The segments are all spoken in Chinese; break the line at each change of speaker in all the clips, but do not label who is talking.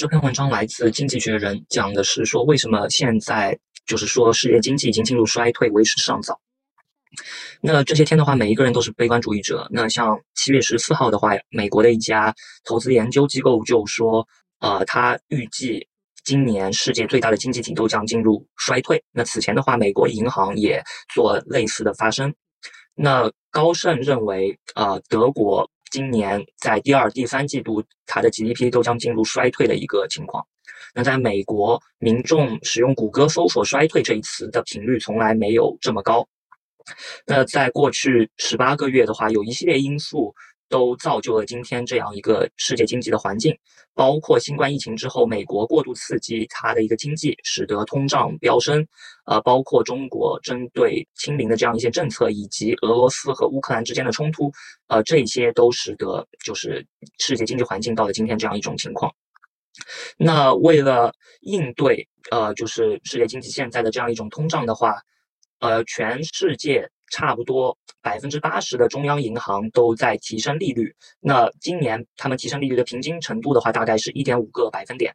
这篇文章来自《经济学人》，讲的是说为什么现在就是说世界经济已经进入衰退，为时尚早。那这些天的话，每一个人都是悲观主义者。那像七月十四号的话，美国的一家投资研究机构就说，呃，他预计今年世界最大的经济体都将进入衰退。那此前的话，美国银行也做类似的发声。那高盛认为，呃，德国今年在第二、第三季度，它的 GDP 都将进入衰退的一个情况。那在美国，民众使用谷歌搜索“衰退”这一词的频率从来没有这么高。那在过去十八个月的话，有一系列因素都造就了今天这样一个世界经济的环境，包括新冠疫情之后，美国过度刺激它的一个经济，使得通胀飙升，呃，包括中国针对清零的这样一些政策，以及俄罗斯和乌克兰之间的冲突，呃，这些都使得就是世界经济环境到了今天这样一种情况。那为了应对呃，就是世界经济现在的这样一种通胀的话。呃，全世界差不多百分之八十的中央银行都在提升利率。那今年他们提升利率的平均程度的话，大概是一点五个百分点。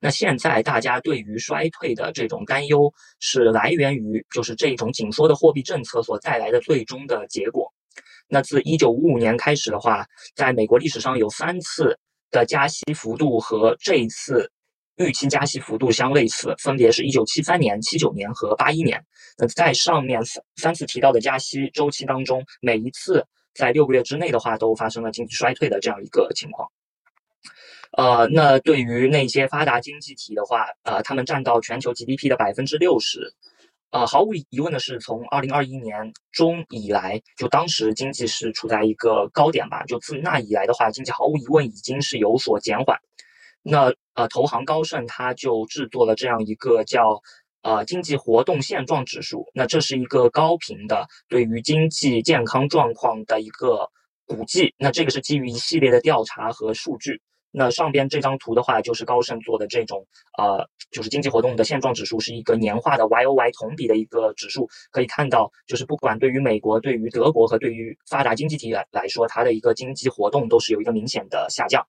那现在大家对于衰退的这种担忧，是来源于就是这种紧缩的货币政策所带来的最终的结果。那自一九五五年开始的话，在美国历史上有三次的加息幅度和这一次。预期加息幅度相类似，分别是一九七三年、七九年和八一年。那在上面三三次提到的加息周期当中，每一次在六个月之内的话，都发生了经济衰退的这样一个情况。呃，那对于那些发达经济体的话，呃，他们占到全球 GDP 的百分之六十。呃，毫无疑问的是，从二零二一年中以来，就当时经济是处在一个高点吧。就自那以来的话，经济毫无疑问已经是有所减缓。那呃，投行高盛他就制作了这样一个叫呃经济活动现状指数。那这是一个高频的对于经济健康状况的一个估计。那这个是基于一系列的调查和数据。那上边这张图的话，就是高盛做的这种呃，就是经济活动的现状指数，是一个年化的 Y O Y 同比的一个指数。可以看到，就是不管对于美国、对于德国和对于发达经济体来来说，它的一个经济活动都是有一个明显的下降。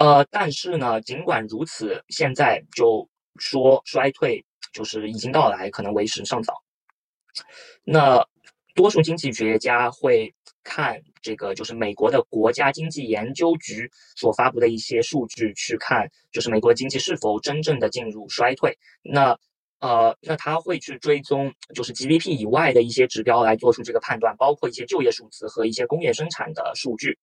呃，但是呢，尽管如此，现在就说衰退就是已经到来，可能为时尚早。那多数经济学家会看这个，就是美国的国家经济研究局所发布的一些数据，去看就是美国经济是否真正的进入衰退。那呃，那他会去追踪就是 GDP 以外的一些指标来做出这个判断，包括一些就业数字和一些工业生产的数据。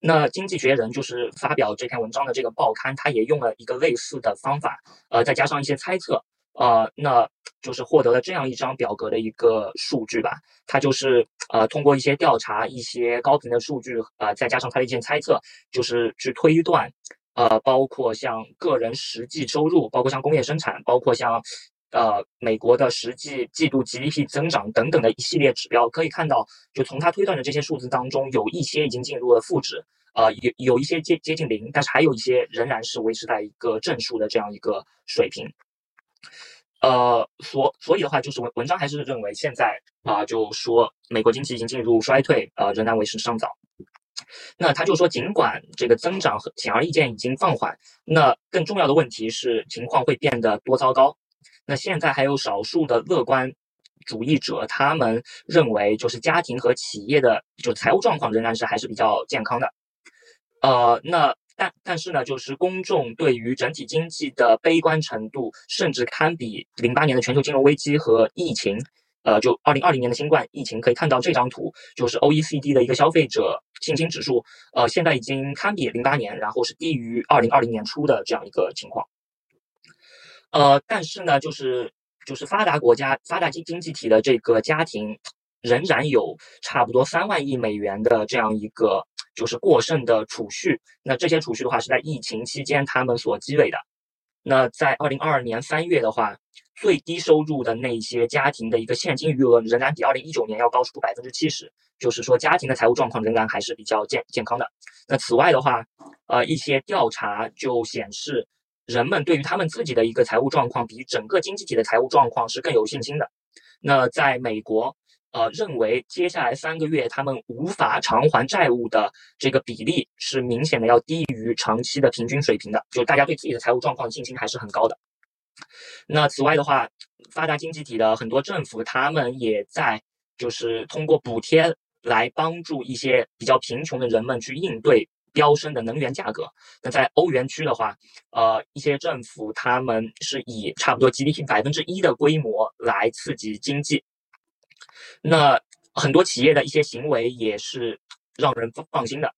那经济学人就是发表这篇文章的这个报刊，他也用了一个类似的方法，呃，再加上一些猜测，呃，那就是获得了这样一张表格的一个数据吧。他就是呃通过一些调查，一些高频的数据，呃，再加上他的一些猜测，就是去推断，呃，包括像个人实际收入，包括像工业生产，包括像。呃，美国的实际季度 GDP 增长等等的一系列指标，可以看到，就从他推断的这些数字当中，有一些已经进入了负值，呃，有有一些接接近零，但是还有一些仍然是维持在一个正数的这样一个水平。呃，所所以的话，就是文文章还是认为现在啊，就说美国经济已经进入衰退，呃，仍然为时尚早。那他就说，尽管这个增长显而易见已经放缓，那更重要的问题是情况会变得多糟糕。那现在还有少数的乐观主义者，他们认为就是家庭和企业的就财务状况仍然是还是比较健康的，呃，那但但是呢，就是公众对于整体经济的悲观程度，甚至堪比零八年的全球金融危机和疫情，呃，就二零二零年的新冠疫情，可以看到这张图，就是 O E C D 的一个消费者信心指数，呃，现在已经堪比零八年，然后是低于二零二零年初的这样一个情况。呃，但是呢，就是就是发达国家、发达经经济体的这个家庭，仍然有差不多三万亿美元的这样一个就是过剩的储蓄。那这些储蓄的话，是在疫情期间他们所积累的。那在二零二二年三月的话，最低收入的那些家庭的一个现金余额仍然比二零一九年要高出百分之七十，就是说家庭的财务状况仍然还是比较健健康的。那此外的话，呃，一些调查就显示。人们对于他们自己的一个财务状况，比整个经济体的财务状况是更有信心的。那在美国，呃，认为接下来三个月他们无法偿还债务的这个比例是明显的要低于长期的平均水平的，就大家对自己的财务状况信心还是很高的。那此外的话，发达经济体的很多政府他们也在就是通过补贴来帮助一些比较贫穷的人们去应对飙升的能源价格。那在欧元区的话，呃，一些政府他们是以差不多 GDP 百分之一的规模来刺激经济。那很多企业的一些行为也是让人放心的，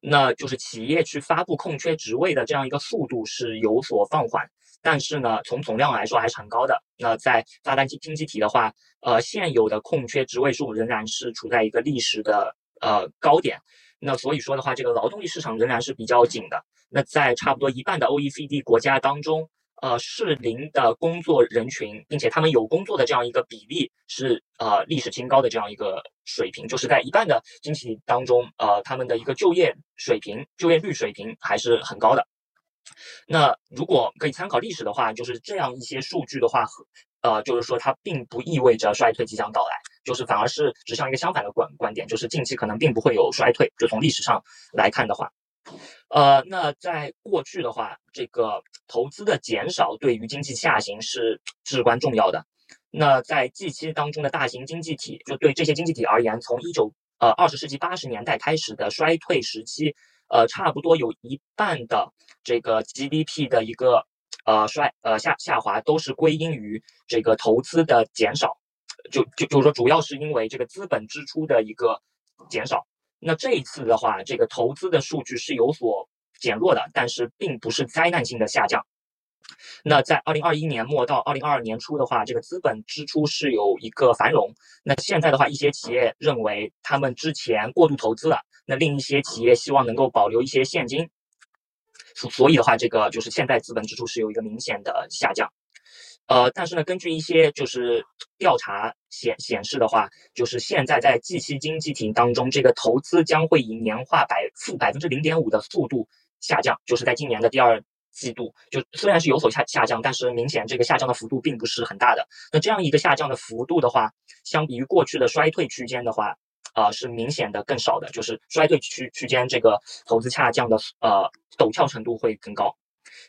那就是企业去发布空缺职位的这样一个速度是有所放缓，但是呢，从总量来说还是很高的。那在发达经经济体的话，呃，现有的空缺职位数仍然是处在一个历史的呃高点。那所以说的话，这个劳动力市场仍然是比较紧的。那在差不多一半的 OECD 国家当中。呃，适龄的工作人群，并且他们有工作的这样一个比例是呃历史新高的这样一个水平，就是在一半的经济当中，呃，他们的一个就业水平、就业率水平还是很高的。那如果可以参考历史的话，就是这样一些数据的话，呃，就是说它并不意味着衰退即将到来，就是反而是指向一个相反的观观点，就是近期可能并不会有衰退。就从历史上来看的话。呃，那在过去的话，这个投资的减少对于经济下行是至关重要的。那在近期当中的大型经济体，就对这些经济体而言，从一九呃二十世纪八十年代开始的衰退时期，呃，差不多有一半的这个 GDP 的一个呃衰呃下下滑，都是归因于这个投资的减少。就就就是说，主要是因为这个资本支出的一个减少。那这一次的话，这个投资的数据是有所减弱的，但是并不是灾难性的下降。那在二零二一年末到二零二二年初的话，这个资本支出是有一个繁荣。那现在的话，一些企业认为他们之前过度投资了，那另一些企业希望能够保留一些现金，所所以的话，这个就是现在资本支出是有一个明显的下降。呃，但是呢，根据一些就是调查显显示的话，就是现在在 G 七经济体当中，这个投资将会以年化百负百分之零点五的速度下降，就是在今年的第二季度，就虽然是有所下下降，但是明显这个下降的幅度并不是很大的。那这样一个下降的幅度的话，相比于过去的衰退区间的话，啊，是明显的更少的，就是衰退区区间这个投资下降的呃陡峭程度会更高。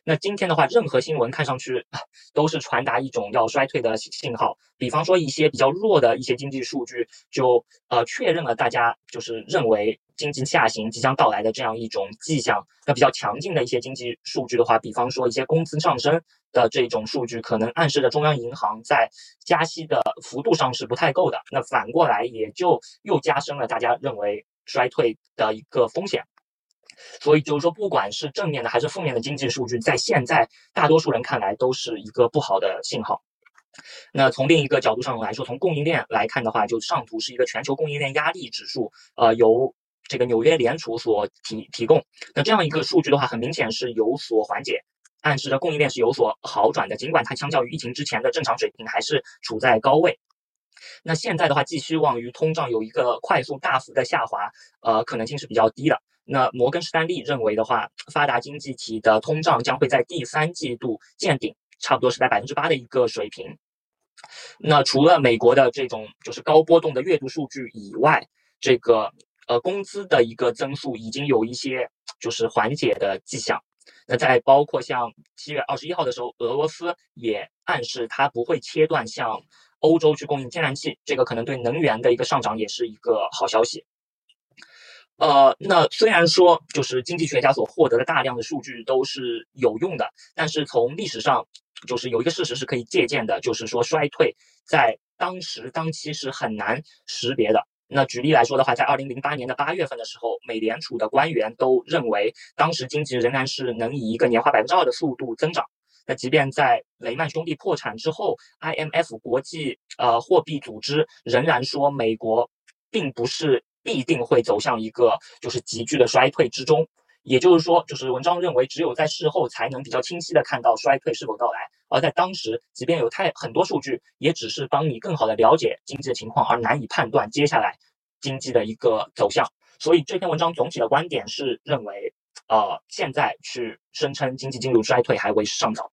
那今天的话，任何新闻看上去都是传达一种要衰退的信信号。比方说一些比较弱的一些经济数据，就呃确认了大家就是认为经济下行即将到来的这样一种迹象。那比较强劲的一些经济数据的话，比方说一些工资上升的这种数据，可能暗示着中央银行在加息的幅度上是不太够的。那反过来也就又加深了大家认为衰退的一个风险。所以就是说，不管是正面的还是负面的经济数据，在现在大多数人看来都是一个不好的信号。那从另一个角度上来说，从供应链来看的话，就上图是一个全球供应链压力指数，呃，由这个纽约联储所提提供。那这样一个数据的话，很明显是有所缓解，暗示着供应链是有所好转的。尽管它相较于疫情之前的正常水平，还是处在高位。那现在的话，寄希望于通胀有一个快速大幅的下滑，呃，可能性是比较低的。那摩根士丹利认为的话，发达经济体的通胀将会在第三季度见顶，差不多是在百分之八的一个水平。那除了美国的这种就是高波动的月度数据以外，这个呃工资的一个增速已经有一些就是缓解的迹象。那在包括像七月二十一号的时候，俄罗斯也暗示它不会切断向欧洲去供应天然气，这个可能对能源的一个上涨也是一个好消息。呃，那虽然说就是经济学家所获得的大量的数据都是有用的，但是从历史上就是有一个事实是可以借鉴的，就是说衰退在当时当期是很难识别的。那举例来说的话，在二零零八年的八月份的时候，美联储的官员都认为当时经济仍然是能以一个年化百分之二的速度增长。那即便在雷曼兄弟破产之后，IMF 国际呃货币组织仍然说美国并不是。必定会走向一个就是急剧的衰退之中，也就是说，就是文章认为，只有在事后才能比较清晰的看到衰退是否到来，而在当时，即便有太很多数据，也只是帮你更好的了解经济的情况，而难以判断接下来经济的一个走向。所以这篇文章总体的观点是认为，呃，现在去声称经济进入衰退还为时尚早。